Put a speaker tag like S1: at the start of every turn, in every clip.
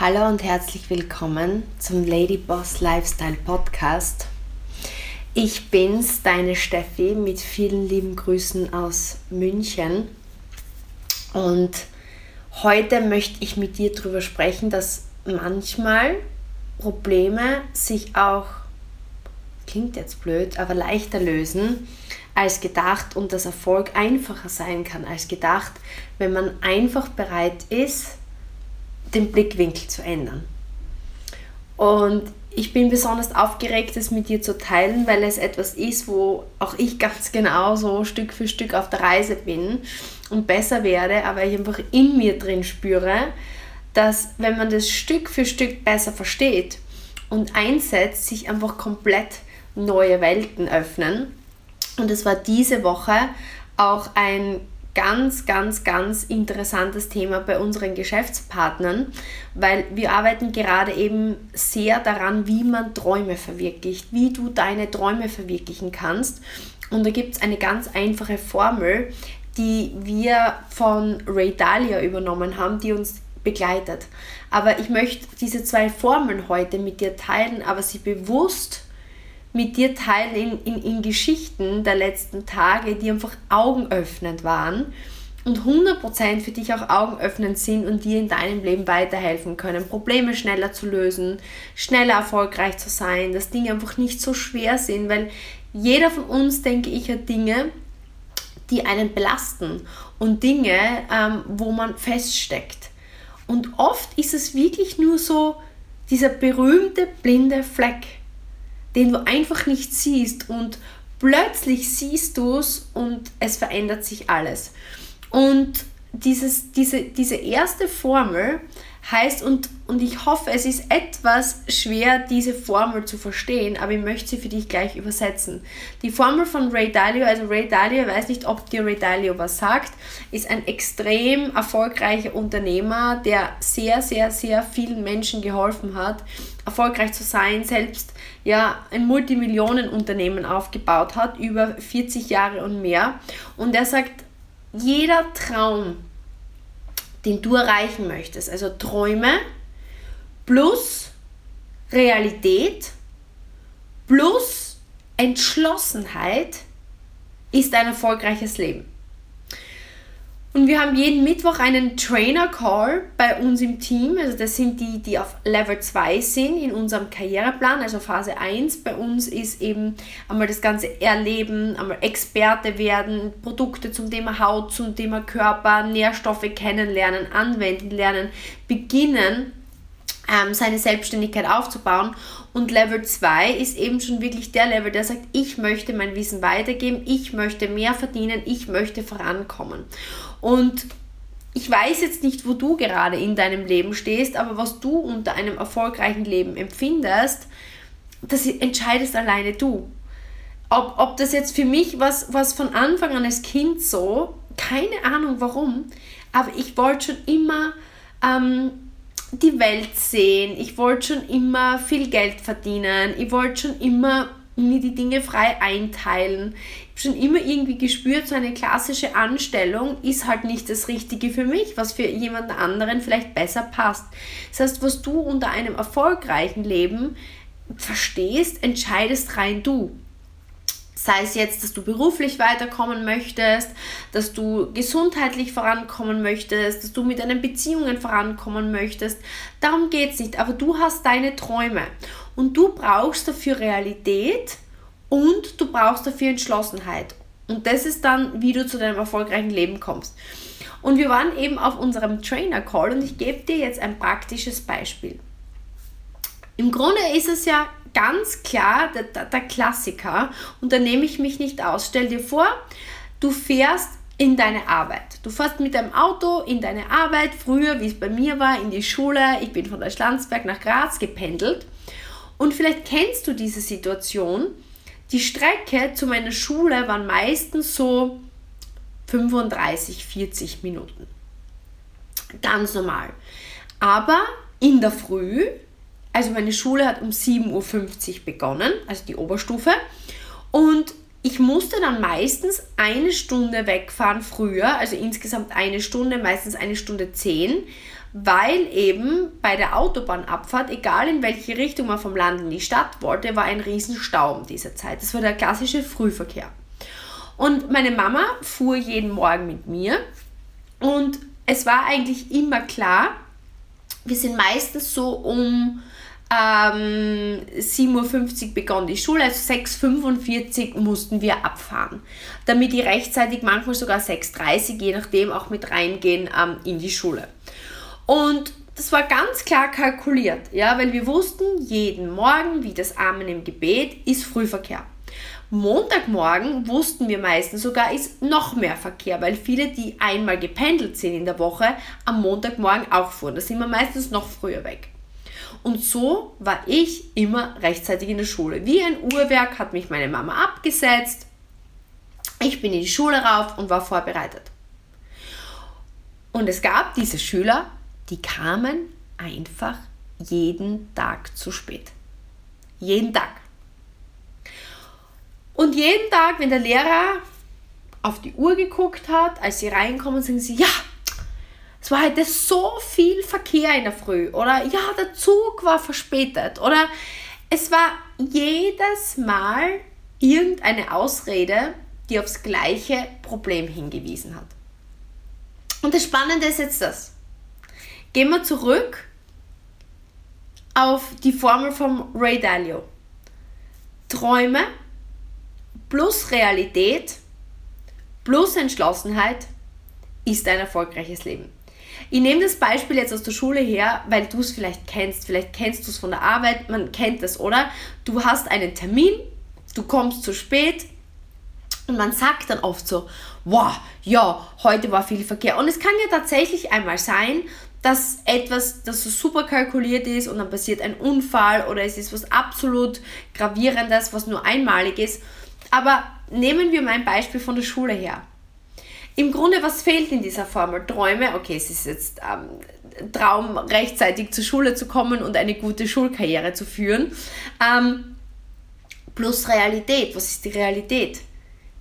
S1: Hallo und herzlich willkommen zum Lady Boss Lifestyle Podcast. Ich bin's, deine Steffi, mit vielen lieben Grüßen aus München. Und heute möchte ich mit dir darüber sprechen, dass manchmal Probleme sich auch, klingt jetzt blöd, aber leichter lösen als gedacht und dass Erfolg einfacher sein kann als gedacht, wenn man einfach bereit ist, den Blickwinkel zu ändern. Und ich bin besonders aufgeregt, es mit dir zu teilen, weil es etwas ist, wo auch ich ganz genau so Stück für Stück auf der Reise bin und besser werde, aber ich einfach in mir drin spüre, dass wenn man das Stück für Stück besser versteht und einsetzt, sich einfach komplett neue Welten öffnen. Und es war diese Woche auch ein ganz, ganz, ganz interessantes Thema bei unseren Geschäftspartnern, weil wir arbeiten gerade eben sehr daran, wie man Träume verwirklicht, wie du deine Träume verwirklichen kannst. Und da gibt es eine ganz einfache Formel, die wir von Ray Dalio übernommen haben, die uns begleitet. Aber ich möchte diese zwei Formeln heute mit dir teilen, aber sie bewusst mit dir teilen in, in, in Geschichten der letzten Tage, die einfach augenöffnend waren und 100% für dich auch augenöffnend sind und dir in deinem Leben weiterhelfen können, Probleme schneller zu lösen, schneller erfolgreich zu sein, dass Dinge einfach nicht so schwer sind, weil jeder von uns, denke ich, hat Dinge, die einen belasten und Dinge, ähm, wo man feststeckt. Und oft ist es wirklich nur so dieser berühmte blinde Fleck den du einfach nicht siehst und plötzlich siehst du es und es verändert sich alles. Und dieses, diese, diese erste Formel heißt, und, und ich hoffe, es ist etwas schwer, diese Formel zu verstehen, aber ich möchte sie für dich gleich übersetzen. Die Formel von Ray Dalio, also Ray Dalio, ich weiß nicht, ob dir Ray Dalio was sagt, ist ein extrem erfolgreicher Unternehmer, der sehr, sehr, sehr vielen Menschen geholfen hat, erfolgreich zu sein, selbst ja ein Multimillionenunternehmen aufgebaut hat, über 40 Jahre und mehr. Und er sagt, jeder Traum, den du erreichen möchtest, also Träume plus Realität plus Entschlossenheit, ist ein erfolgreiches Leben. Und wir haben jeden Mittwoch einen Trainer-Call bei uns im Team. Also das sind die, die auf Level 2 sind in unserem Karriereplan, also Phase 1. Bei uns ist eben einmal das ganze Erleben, einmal Experte werden, Produkte zum Thema Haut, zum Thema Körper, Nährstoffe kennenlernen, anwenden lernen, beginnen ähm, seine Selbstständigkeit aufzubauen. Und Level 2 ist eben schon wirklich der Level, der sagt, ich möchte mein Wissen weitergeben, ich möchte mehr verdienen, ich möchte vorankommen. Und ich weiß jetzt nicht, wo du gerade in deinem Leben stehst, aber was du unter einem erfolgreichen Leben empfindest, das entscheidest alleine du. Ob, ob das jetzt für mich was, was von Anfang an als Kind so, keine Ahnung warum, aber ich wollte schon immer ähm, die Welt sehen, ich wollte schon immer viel Geld verdienen, ich wollte schon immer mir die Dinge frei einteilen. Ich habe schon immer irgendwie gespürt, so eine klassische Anstellung ist halt nicht das Richtige für mich, was für jemand anderen vielleicht besser passt. Das heißt, was du unter einem erfolgreichen Leben verstehst, entscheidest rein du. Sei es jetzt, dass du beruflich weiterkommen möchtest, dass du gesundheitlich vorankommen möchtest, dass du mit deinen Beziehungen vorankommen möchtest. Darum geht es nicht. Aber du hast deine Träume und du brauchst dafür Realität und du brauchst dafür Entschlossenheit. Und das ist dann, wie du zu deinem erfolgreichen Leben kommst. Und wir waren eben auf unserem Trainer-Call und ich gebe dir jetzt ein praktisches Beispiel. Im Grunde ist es ja ganz klar der, der, der Klassiker und da nehme ich mich nicht aus. Stell dir vor, du fährst in deine Arbeit. Du fährst mit deinem Auto in deine Arbeit, früher, wie es bei mir war, in die Schule. Ich bin von der Schlanzberg nach Graz gependelt. Und vielleicht kennst du diese Situation. Die Strecke zu meiner Schule waren meistens so 35, 40 Minuten. Ganz normal. Aber in der Früh also meine Schule hat um 7.50 Uhr begonnen, also die Oberstufe. Und ich musste dann meistens eine Stunde wegfahren früher, also insgesamt eine Stunde, meistens eine Stunde zehn, weil eben bei der Autobahnabfahrt, egal in welche Richtung man vom Land in die Stadt wollte, war ein Riesenstau um diese Zeit. Das war der klassische Frühverkehr. Und meine Mama fuhr jeden Morgen mit mir und es war eigentlich immer klar, wir sind meistens so um ähm, 7.50 Uhr begann die Schule, also 6.45 Uhr mussten wir abfahren, damit die rechtzeitig, manchmal sogar 6.30 Uhr, je nachdem, auch mit reingehen ähm, in die Schule. Und das war ganz klar kalkuliert, ja, weil wir wussten, jeden Morgen, wie das Amen im Gebet, ist Frühverkehr. Montagmorgen wussten wir meistens sogar, ist noch mehr Verkehr, weil viele, die einmal gependelt sind in der Woche, am Montagmorgen auch fuhren. Da sind wir meistens noch früher weg. Und so war ich immer rechtzeitig in der Schule. Wie ein Uhrwerk hat mich meine Mama abgesetzt. Ich bin in die Schule rauf und war vorbereitet. Und es gab diese Schüler, die kamen einfach jeden Tag zu spät. Jeden Tag. Und jeden Tag, wenn der Lehrer auf die Uhr geguckt hat, als sie reinkommen, sagen sie, ja, es war heute so viel Verkehr in der Früh. Oder ja, der Zug war verspätet. Oder es war jedes Mal irgendeine Ausrede, die aufs gleiche Problem hingewiesen hat. Und das Spannende ist jetzt das. Gehen wir zurück auf die Formel von Ray Dalio. Träume plus Realität plus Entschlossenheit ist ein erfolgreiches Leben. Ich nehme das Beispiel jetzt aus der Schule her, weil du es vielleicht kennst. Vielleicht kennst du es von der Arbeit, man kennt das, oder? Du hast einen Termin, du kommst zu spät und man sagt dann oft so, wow, ja, heute war viel Verkehr. Und es kann ja tatsächlich einmal sein, dass etwas, das so super kalkuliert ist und dann passiert ein Unfall oder es ist was absolut gravierendes, was nur einmalig ist. Aber nehmen wir mal ein Beispiel von der Schule her. Im Grunde, was fehlt in dieser Formel? Träume, okay, es ist jetzt ähm, Traum, rechtzeitig zur Schule zu kommen und eine gute Schulkarriere zu führen. Ähm, plus Realität. Was ist die Realität?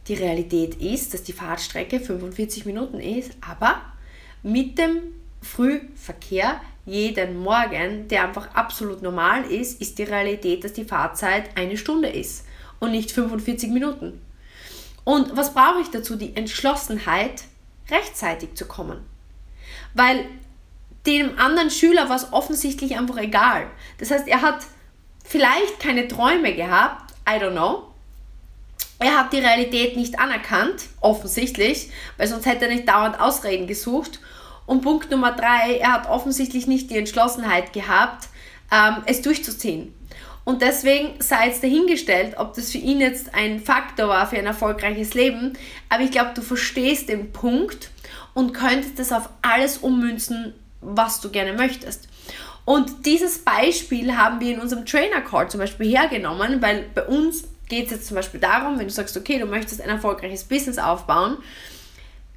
S1: Die Realität ist, dass die Fahrtstrecke 45 Minuten ist, aber mit dem Frühverkehr jeden Morgen, der einfach absolut normal ist, ist die Realität, dass die Fahrzeit eine Stunde ist und nicht 45 Minuten. Und was brauche ich dazu? Die Entschlossenheit, rechtzeitig zu kommen. Weil dem anderen Schüler war es offensichtlich einfach egal. Das heißt, er hat vielleicht keine Träume gehabt, I don't know, er hat die Realität nicht anerkannt, offensichtlich, weil sonst hätte er nicht dauernd Ausreden gesucht. Und Punkt Nummer drei, er hat offensichtlich nicht die Entschlossenheit gehabt, ähm, es durchzuziehen. Und deswegen sei es dahingestellt, ob das für ihn jetzt ein Faktor war für ein erfolgreiches Leben. Aber ich glaube, du verstehst den Punkt und könntest das auf alles ummünzen, was du gerne möchtest. Und dieses Beispiel haben wir in unserem Trainer Call zum Beispiel hergenommen, weil bei uns geht es jetzt zum Beispiel darum, wenn du sagst, okay, du möchtest ein erfolgreiches Business aufbauen,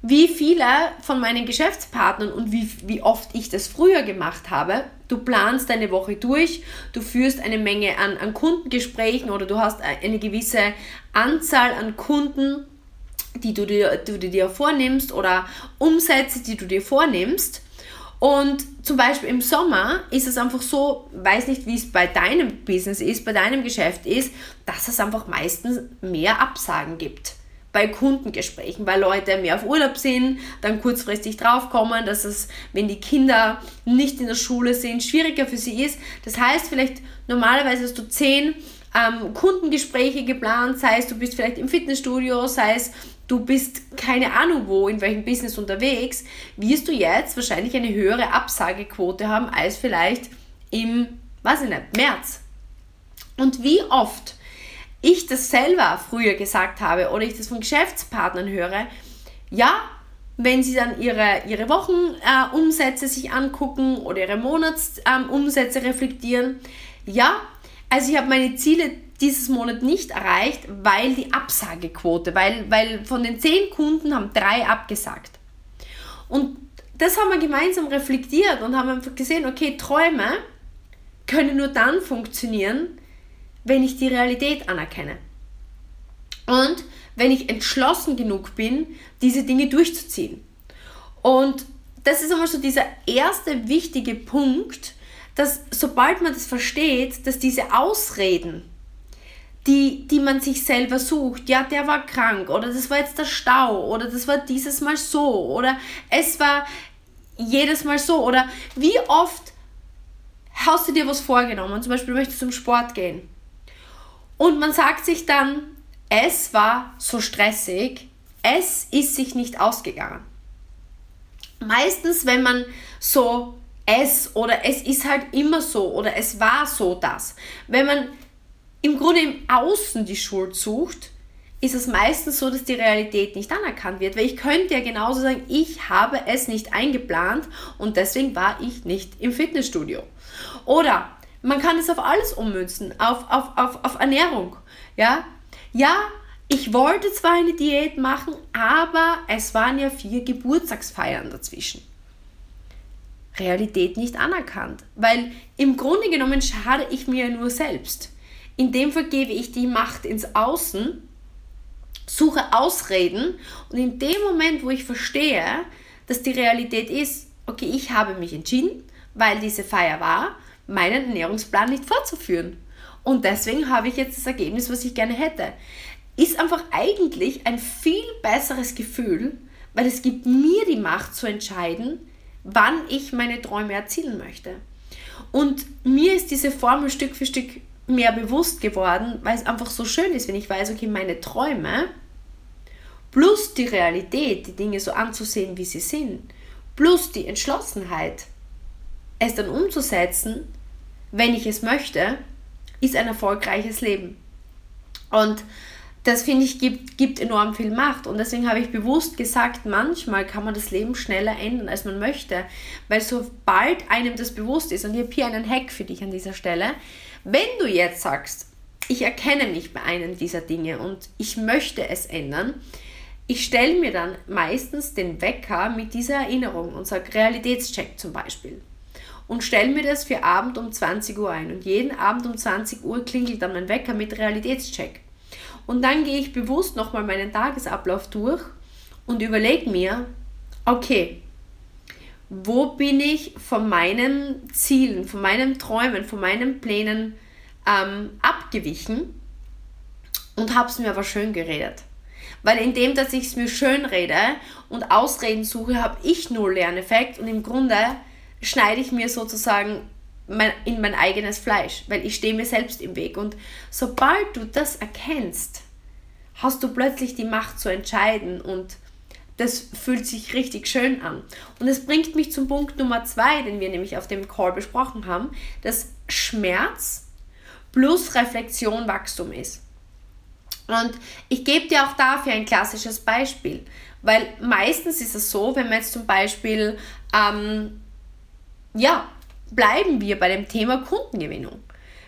S1: wie viele von meinen Geschäftspartnern und wie, wie oft ich das früher gemacht habe, du planst deine Woche durch, du führst eine Menge an, an Kundengesprächen oder du hast eine gewisse Anzahl an Kunden, die du dir, du dir vornimmst oder Umsätze, die du dir vornimmst und zum Beispiel im Sommer ist es einfach so, weiß nicht, wie es bei deinem Business ist, bei deinem Geschäft ist, dass es einfach meistens mehr Absagen gibt. Bei Kundengesprächen, weil Leute mehr auf Urlaub sind, dann kurzfristig draufkommen, dass es, wenn die Kinder nicht in der Schule sind, schwieriger für sie ist. Das heißt, vielleicht normalerweise hast du zehn ähm, Kundengespräche geplant, sei es du bist vielleicht im Fitnessstudio, sei es du bist keine Ahnung wo, in welchem Business unterwegs, wirst du jetzt wahrscheinlich eine höhere Absagequote haben als vielleicht im, weiß ich nicht, März. Und wie oft ich das selber früher gesagt habe oder ich das von Geschäftspartnern höre, ja, wenn sie dann ihre, ihre Wochenumsätze äh, sich angucken oder ihre Monatsumsätze ähm, reflektieren, ja, also ich habe meine Ziele dieses Monat nicht erreicht, weil die Absagequote, weil, weil von den zehn Kunden haben drei abgesagt. Und das haben wir gemeinsam reflektiert und haben einfach gesehen, okay, Träume können nur dann funktionieren, wenn ich die Realität anerkenne. Und wenn ich entschlossen genug bin, diese Dinge durchzuziehen. Und das ist einmal so dieser erste wichtige Punkt, dass sobald man das versteht, dass diese Ausreden, die, die man sich selber sucht, ja, der war krank oder das war jetzt der Stau oder das war dieses Mal so oder es war jedes Mal so oder wie oft hast du dir was vorgenommen, zum Beispiel möchtest du zum Sport gehen und man sagt sich dann, es war so stressig, es ist sich nicht ausgegangen. Meistens, wenn man so es oder es ist halt immer so oder es war so das, wenn man im Grunde im Außen die Schuld sucht, ist es meistens so, dass die Realität nicht anerkannt wird. Weil ich könnte ja genauso sagen, ich habe es nicht eingeplant und deswegen war ich nicht im Fitnessstudio. Oder man kann es auf alles ummünzen, auf, auf, auf, auf Ernährung. Ja? ja, ich wollte zwar eine Diät machen, aber es waren ja vier Geburtstagsfeiern dazwischen. Realität nicht anerkannt, weil im Grunde genommen schade ich mir nur selbst. In dem Fall gebe ich die Macht ins Außen, suche Ausreden und in dem Moment, wo ich verstehe, dass die Realität ist, okay, ich habe mich entschieden, weil diese Feier war, meinen Ernährungsplan nicht fortzuführen. Und deswegen habe ich jetzt das Ergebnis, was ich gerne hätte. Ist einfach eigentlich ein viel besseres Gefühl, weil es gibt mir die Macht zu entscheiden, wann ich meine Träume erzielen möchte. Und mir ist diese Formel Stück für Stück mehr bewusst geworden, weil es einfach so schön ist, wenn ich weiß, okay, meine Träume plus die Realität, die Dinge so anzusehen, wie sie sind, plus die Entschlossenheit, es dann umzusetzen, wenn ich es möchte, ist ein erfolgreiches Leben. Und das finde ich gibt, gibt enorm viel Macht. Und deswegen habe ich bewusst gesagt, manchmal kann man das Leben schneller ändern, als man möchte. Weil sobald einem das bewusst ist, und ich habe hier einen Hack für dich an dieser Stelle, wenn du jetzt sagst, ich erkenne mich bei einem dieser Dinge und ich möchte es ändern, ich stelle mir dann meistens den Wecker mit dieser Erinnerung und sage Realitätscheck zum Beispiel und stelle mir das für Abend um 20 Uhr ein. Und jeden Abend um 20 Uhr klingelt dann mein Wecker mit Realitätscheck. Und dann gehe ich bewusst nochmal meinen Tagesablauf durch und überlege mir, okay, wo bin ich von meinen Zielen, von meinen Träumen, von meinen Plänen ähm, abgewichen und habe es mir aber schön geredet. Weil indem, dass ich es mir schön rede und Ausreden suche, habe ich null Lerneffekt und im Grunde schneide ich mir sozusagen mein, in mein eigenes Fleisch, weil ich stehe mir selbst im Weg. Und sobald du das erkennst, hast du plötzlich die Macht zu entscheiden und das fühlt sich richtig schön an. Und es bringt mich zum Punkt Nummer zwei, den wir nämlich auf dem Call besprochen haben, dass Schmerz plus Reflexion Wachstum ist. Und ich gebe dir auch dafür ein klassisches Beispiel, weil meistens ist es so, wenn man jetzt zum Beispiel ähm, ja, bleiben wir bei dem Thema Kundengewinnung.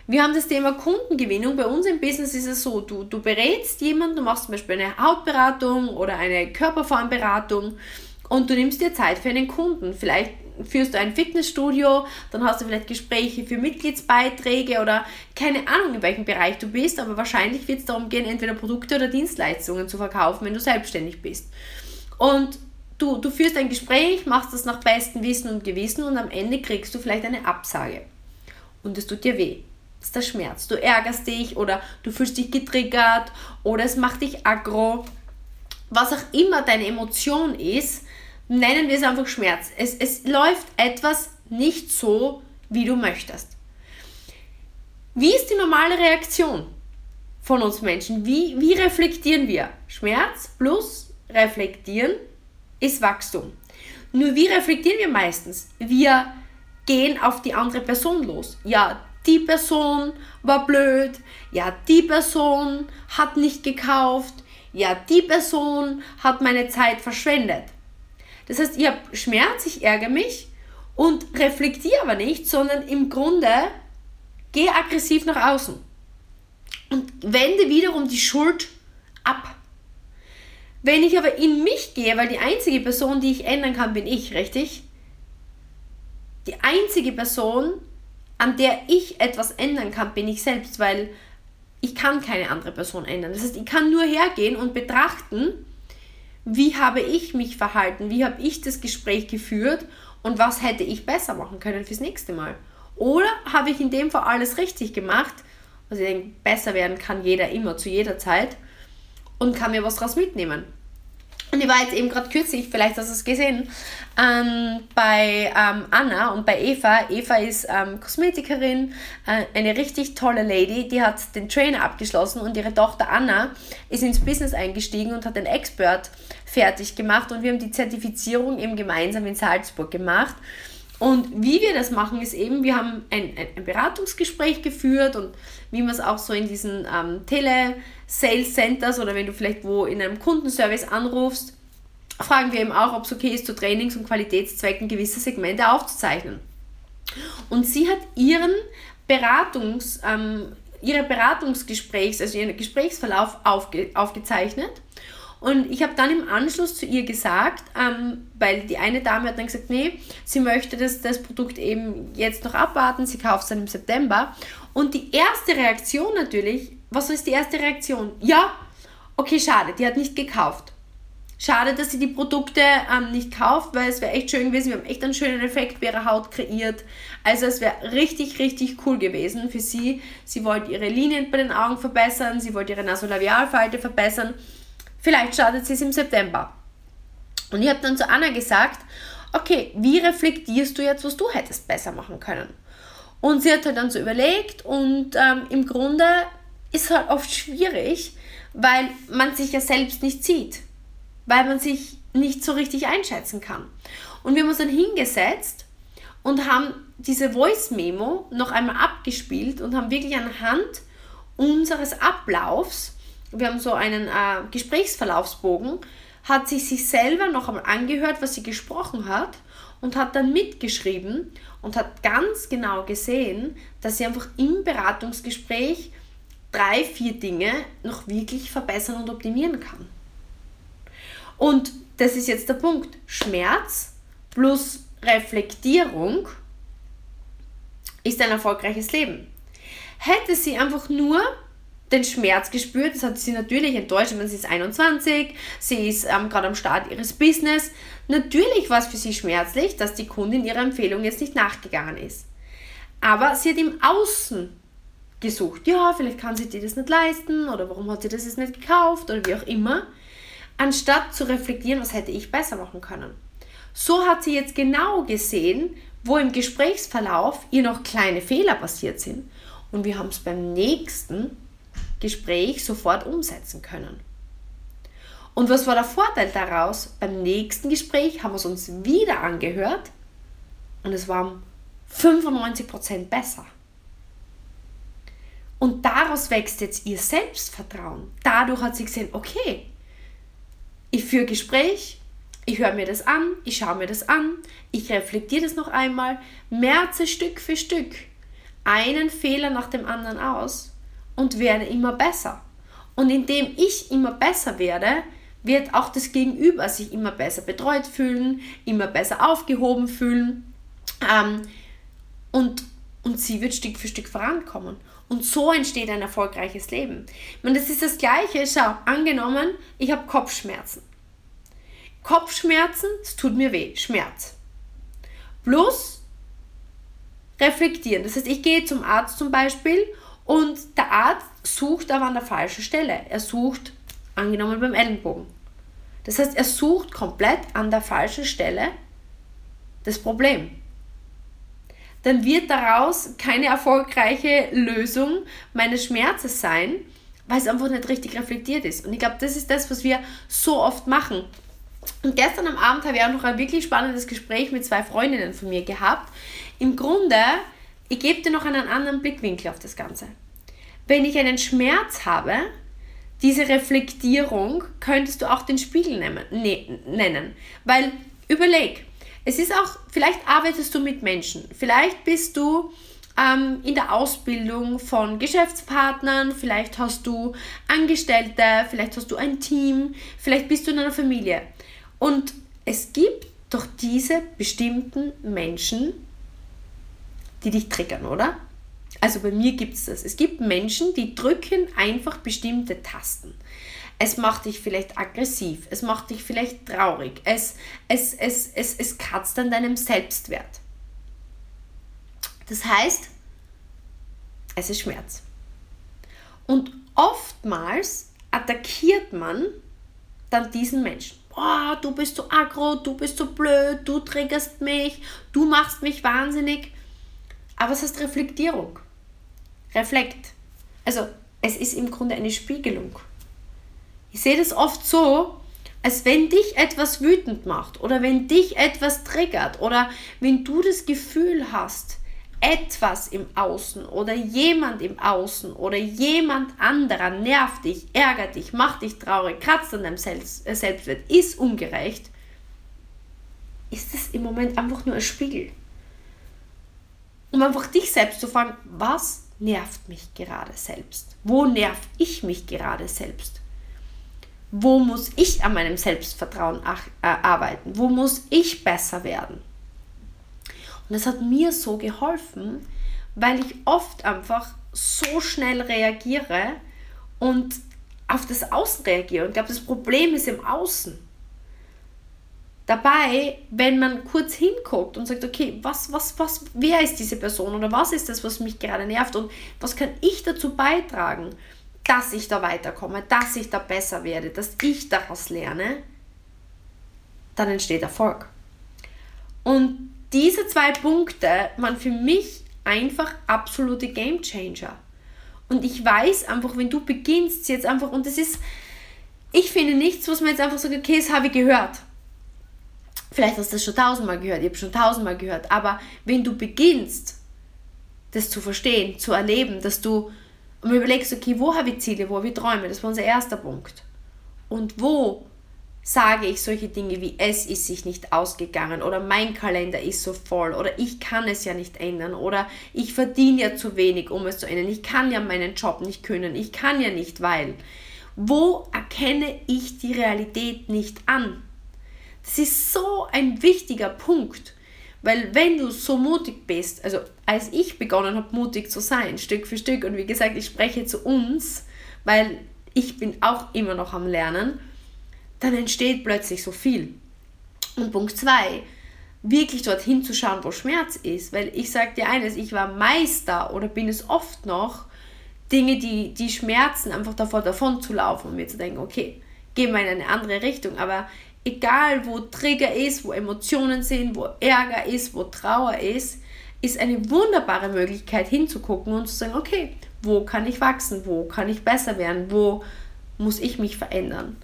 S1: Wir haben das Thema Kundengewinnung. Bei uns im Business ist es so, du, du berätst jemanden, du machst zum Beispiel eine Hautberatung oder eine Körperformberatung und du nimmst dir Zeit für einen Kunden. Vielleicht führst du ein Fitnessstudio, dann hast du vielleicht Gespräche für Mitgliedsbeiträge oder keine Ahnung, in welchem Bereich du bist, aber wahrscheinlich wird es darum gehen, entweder Produkte oder Dienstleistungen zu verkaufen, wenn du selbstständig bist. Und Du, du führst ein Gespräch, machst das nach bestem Wissen und Gewissen und am Ende kriegst du vielleicht eine Absage. Und es tut dir weh. Das ist der Schmerz. Du ärgerst dich oder du fühlst dich getriggert oder es macht dich aggro. Was auch immer deine Emotion ist, nennen wir es einfach Schmerz. Es, es läuft etwas nicht so, wie du möchtest. Wie ist die normale Reaktion von uns Menschen? Wie, wie reflektieren wir? Schmerz plus reflektieren ist Wachstum. Nur wie reflektieren wir meistens? Wir gehen auf die andere Person los. Ja, die Person war blöd. Ja, die Person hat nicht gekauft. Ja, die Person hat meine Zeit verschwendet. Das heißt, ich habe Schmerz, ich ärgere mich und reflektiere aber nicht, sondern im Grunde gehe aggressiv nach außen und wende wiederum die Schuld ab. Wenn ich aber in mich gehe, weil die einzige Person, die ich ändern kann, bin ich, richtig? Die einzige Person, an der ich etwas ändern kann, bin ich selbst, weil ich kann keine andere Person ändern. Das heißt, ich kann nur hergehen und betrachten, wie habe ich mich verhalten, wie habe ich das Gespräch geführt und was hätte ich besser machen können fürs nächste Mal. Oder habe ich in dem Fall alles richtig gemacht? Also ich denke, besser werden kann jeder immer, zu jeder Zeit und kann mir was daraus mitnehmen. Und ich war jetzt eben gerade kürzlich, vielleicht hast du es gesehen, ähm, bei ähm, Anna und bei Eva. Eva ist ähm, Kosmetikerin, äh, eine richtig tolle Lady, die hat den Trainer abgeschlossen und ihre Tochter Anna ist ins Business eingestiegen und hat den Expert fertig gemacht und wir haben die Zertifizierung eben gemeinsam in Salzburg gemacht. Und wie wir das machen, ist eben, wir haben ein, ein Beratungsgespräch geführt und wie man es auch so in diesen ähm, Tele-Sales Centers oder wenn du vielleicht wo in einem Kundenservice anrufst, fragen wir eben auch, ob es okay ist, zu Trainings- und Qualitätszwecken gewisse Segmente aufzuzeichnen. Und sie hat ihren Beratungs, ähm, ihre Beratungsgesprächs, also ihren Gesprächsverlauf aufge, aufgezeichnet und ich habe dann im Anschluss zu ihr gesagt, ähm, weil die eine Dame hat dann gesagt, nee, sie möchte das, das Produkt eben jetzt noch abwarten, sie kauft es dann im September. Und die erste Reaktion natürlich, was ist die erste Reaktion? Ja, okay, schade, die hat nicht gekauft. Schade, dass sie die Produkte ähm, nicht kauft, weil es wäre echt schön gewesen. Wir haben echt einen schönen Effekt bei ihrer Haut kreiert. Also es wäre richtig, richtig cool gewesen für sie. Sie wollte ihre Linien bei den Augen verbessern, sie wollte ihre Nasolabialfalte verbessern. Vielleicht startet sie es im September. Und ich habe dann zu Anna gesagt, okay, wie reflektierst du jetzt, was du hättest besser machen können? Und sie hat halt dann so überlegt und ähm, im Grunde ist halt oft schwierig, weil man sich ja selbst nicht sieht, weil man sich nicht so richtig einschätzen kann. Und wir haben uns dann hingesetzt und haben diese Voice-Memo noch einmal abgespielt und haben wirklich anhand unseres Ablaufs wir haben so einen äh, Gesprächsverlaufsbogen, hat sich sich selber noch einmal angehört, was sie gesprochen hat und hat dann mitgeschrieben und hat ganz genau gesehen, dass sie einfach im Beratungsgespräch drei, vier Dinge noch wirklich verbessern und optimieren kann. Und das ist jetzt der Punkt. Schmerz plus Reflektierung ist ein erfolgreiches Leben. Hätte sie einfach nur den Schmerz gespürt. Das hat sie natürlich enttäuscht. Ich sie ist 21, sie ist ähm, gerade am Start ihres Business. Natürlich war es für sie schmerzlich, dass die Kundin ihrer Empfehlung jetzt nicht nachgegangen ist. Aber sie hat im Außen gesucht. Ja, vielleicht kann sie dir das nicht leisten oder warum hat sie das jetzt nicht gekauft oder wie auch immer. Anstatt zu reflektieren, was hätte ich besser machen können. So hat sie jetzt genau gesehen, wo im Gesprächsverlauf ihr noch kleine Fehler passiert sind. Und wir haben es beim nächsten Gespräch sofort umsetzen können. Und was war der Vorteil daraus? Beim nächsten Gespräch haben wir es uns wieder angehört und es war um 95% besser. Und daraus wächst jetzt ihr Selbstvertrauen. Dadurch hat sie gesehen, okay, ich führe Gespräch, ich höre mir das an, ich schaue mir das an, ich reflektiere das noch einmal, merze Stück für Stück einen Fehler nach dem anderen aus und werde immer besser. Und indem ich immer besser werde, wird auch das Gegenüber sich immer besser betreut fühlen, immer besser aufgehoben fühlen ähm, und, und sie wird Stück für Stück vorankommen. Und so entsteht ein erfolgreiches Leben. Und das ist das Gleiche. Schau, angenommen, ich habe Kopfschmerzen. Kopfschmerzen, es tut mir weh, Schmerz. Plus reflektieren. Das heißt, ich gehe zum Arzt zum Beispiel und der Arzt sucht aber an der falschen Stelle. Er sucht, angenommen beim Ellenbogen. Das heißt, er sucht komplett an der falschen Stelle das Problem. Dann wird daraus keine erfolgreiche Lösung meines Schmerzes sein, weil es einfach nicht richtig reflektiert ist. Und ich glaube, das ist das, was wir so oft machen. Und gestern am Abend habe ich auch noch ein wirklich spannendes Gespräch mit zwei Freundinnen von mir gehabt. Im Grunde ich gebe dir noch einen anderen Blickwinkel auf das Ganze. Wenn ich einen Schmerz habe, diese Reflektierung könntest du auch den Spiegel nehmen, ne, nennen. Weil überleg, es ist auch, vielleicht arbeitest du mit Menschen, vielleicht bist du ähm, in der Ausbildung von Geschäftspartnern, vielleicht hast du Angestellte, vielleicht hast du ein Team, vielleicht bist du in einer Familie. Und es gibt doch diese bestimmten Menschen, die dich triggern, oder? Also bei mir gibt es das. Es gibt Menschen, die drücken einfach bestimmte Tasten. Es macht dich vielleicht aggressiv, es macht dich vielleicht traurig, es, es, es, es, es kratzt an deinem Selbstwert. Das heißt, es ist Schmerz. Und oftmals attackiert man dann diesen Menschen. Oh, du bist so aggro, du bist so blöd, du triggerst mich, du machst mich wahnsinnig. Aber es heißt Reflektierung. Reflekt. Also es ist im Grunde eine Spiegelung. Ich sehe das oft so, als wenn dich etwas wütend macht oder wenn dich etwas triggert oder wenn du das Gefühl hast, etwas im Außen oder jemand im Außen oder jemand anderer nervt dich, ärgert dich, macht dich traurig, kratzt an deinem äh, Selbstwert, ist ungerecht, ist es im Moment einfach nur ein Spiegel. Um einfach dich selbst zu fragen, was nervt mich gerade selbst? Wo nerv ich mich gerade selbst? Wo muss ich an meinem Selbstvertrauen äh, arbeiten? Wo muss ich besser werden? Und das hat mir so geholfen, weil ich oft einfach so schnell reagiere und auf das Außen reagiere. Und glaube, das Problem ist im Außen. Dabei, wenn man kurz hinguckt und sagt, okay, was, was, was, wer ist diese Person oder was ist das, was mich gerade nervt und was kann ich dazu beitragen, dass ich da weiterkomme, dass ich da besser werde, dass ich daraus lerne, dann entsteht Erfolg. Und diese zwei Punkte waren für mich einfach absolute Game Changer. Und ich weiß einfach, wenn du beginnst jetzt einfach, und das ist, ich finde nichts, was man jetzt einfach sagt, okay, das habe ich gehört. Vielleicht hast du das schon tausendmal gehört, ich habe schon tausendmal gehört, aber wenn du beginnst, das zu verstehen, zu erleben, dass du und überlegst, okay, wo habe ich Ziele, wo habe ich Träume, das war unser erster Punkt. Und wo sage ich solche Dinge wie es ist sich nicht ausgegangen oder mein Kalender ist so voll oder ich kann es ja nicht ändern oder ich verdiene ja zu wenig, um es zu ändern. Ich kann ja meinen Job nicht können. Ich kann ja nicht, weil. Wo erkenne ich die Realität nicht an? Das ist so ein wichtiger Punkt, weil wenn du so mutig bist, also als ich begonnen habe, mutig zu sein, Stück für Stück, und wie gesagt, ich spreche zu uns, weil ich bin auch immer noch am Lernen, dann entsteht plötzlich so viel. Und Punkt 2, wirklich dorthin zu schauen, wo Schmerz ist. Weil ich sage dir eines, ich war Meister oder bin es oft noch, Dinge, die, die schmerzen, einfach davor davon zu laufen und mir zu denken, okay, gehen wir in eine andere Richtung. Aber egal wo Trigger ist, wo Emotionen sind, wo Ärger ist, wo Trauer ist, ist eine wunderbare Möglichkeit hinzugucken und zu sagen, okay, wo kann ich wachsen, wo kann ich besser werden, wo muss ich mich verändern.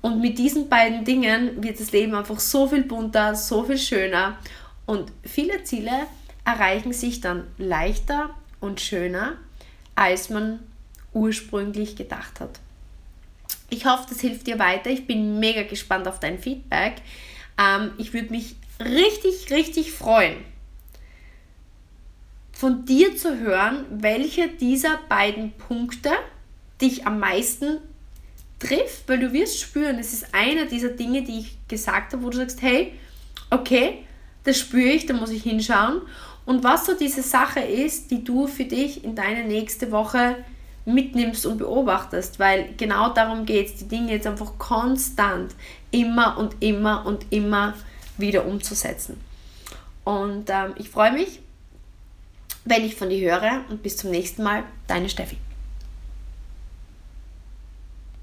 S1: Und mit diesen beiden Dingen wird das Leben einfach so viel bunter, so viel schöner und viele Ziele erreichen sich dann leichter und schöner, als man ursprünglich gedacht hat. Ich hoffe, das hilft dir weiter. Ich bin mega gespannt auf dein Feedback. Ähm, ich würde mich richtig, richtig freuen, von dir zu hören, welche dieser beiden Punkte dich am meisten trifft, weil du wirst spüren, es ist einer dieser Dinge, die ich gesagt habe, wo du sagst, hey, okay, das spüre ich, da muss ich hinschauen. Und was so diese Sache ist, die du für dich in deine nächste Woche mitnimmst und beobachtest, weil genau darum geht es, die Dinge jetzt einfach konstant immer und immer und immer wieder umzusetzen. Und ähm, ich freue mich, wenn ich von dir höre und bis zum nächsten Mal, deine Steffi.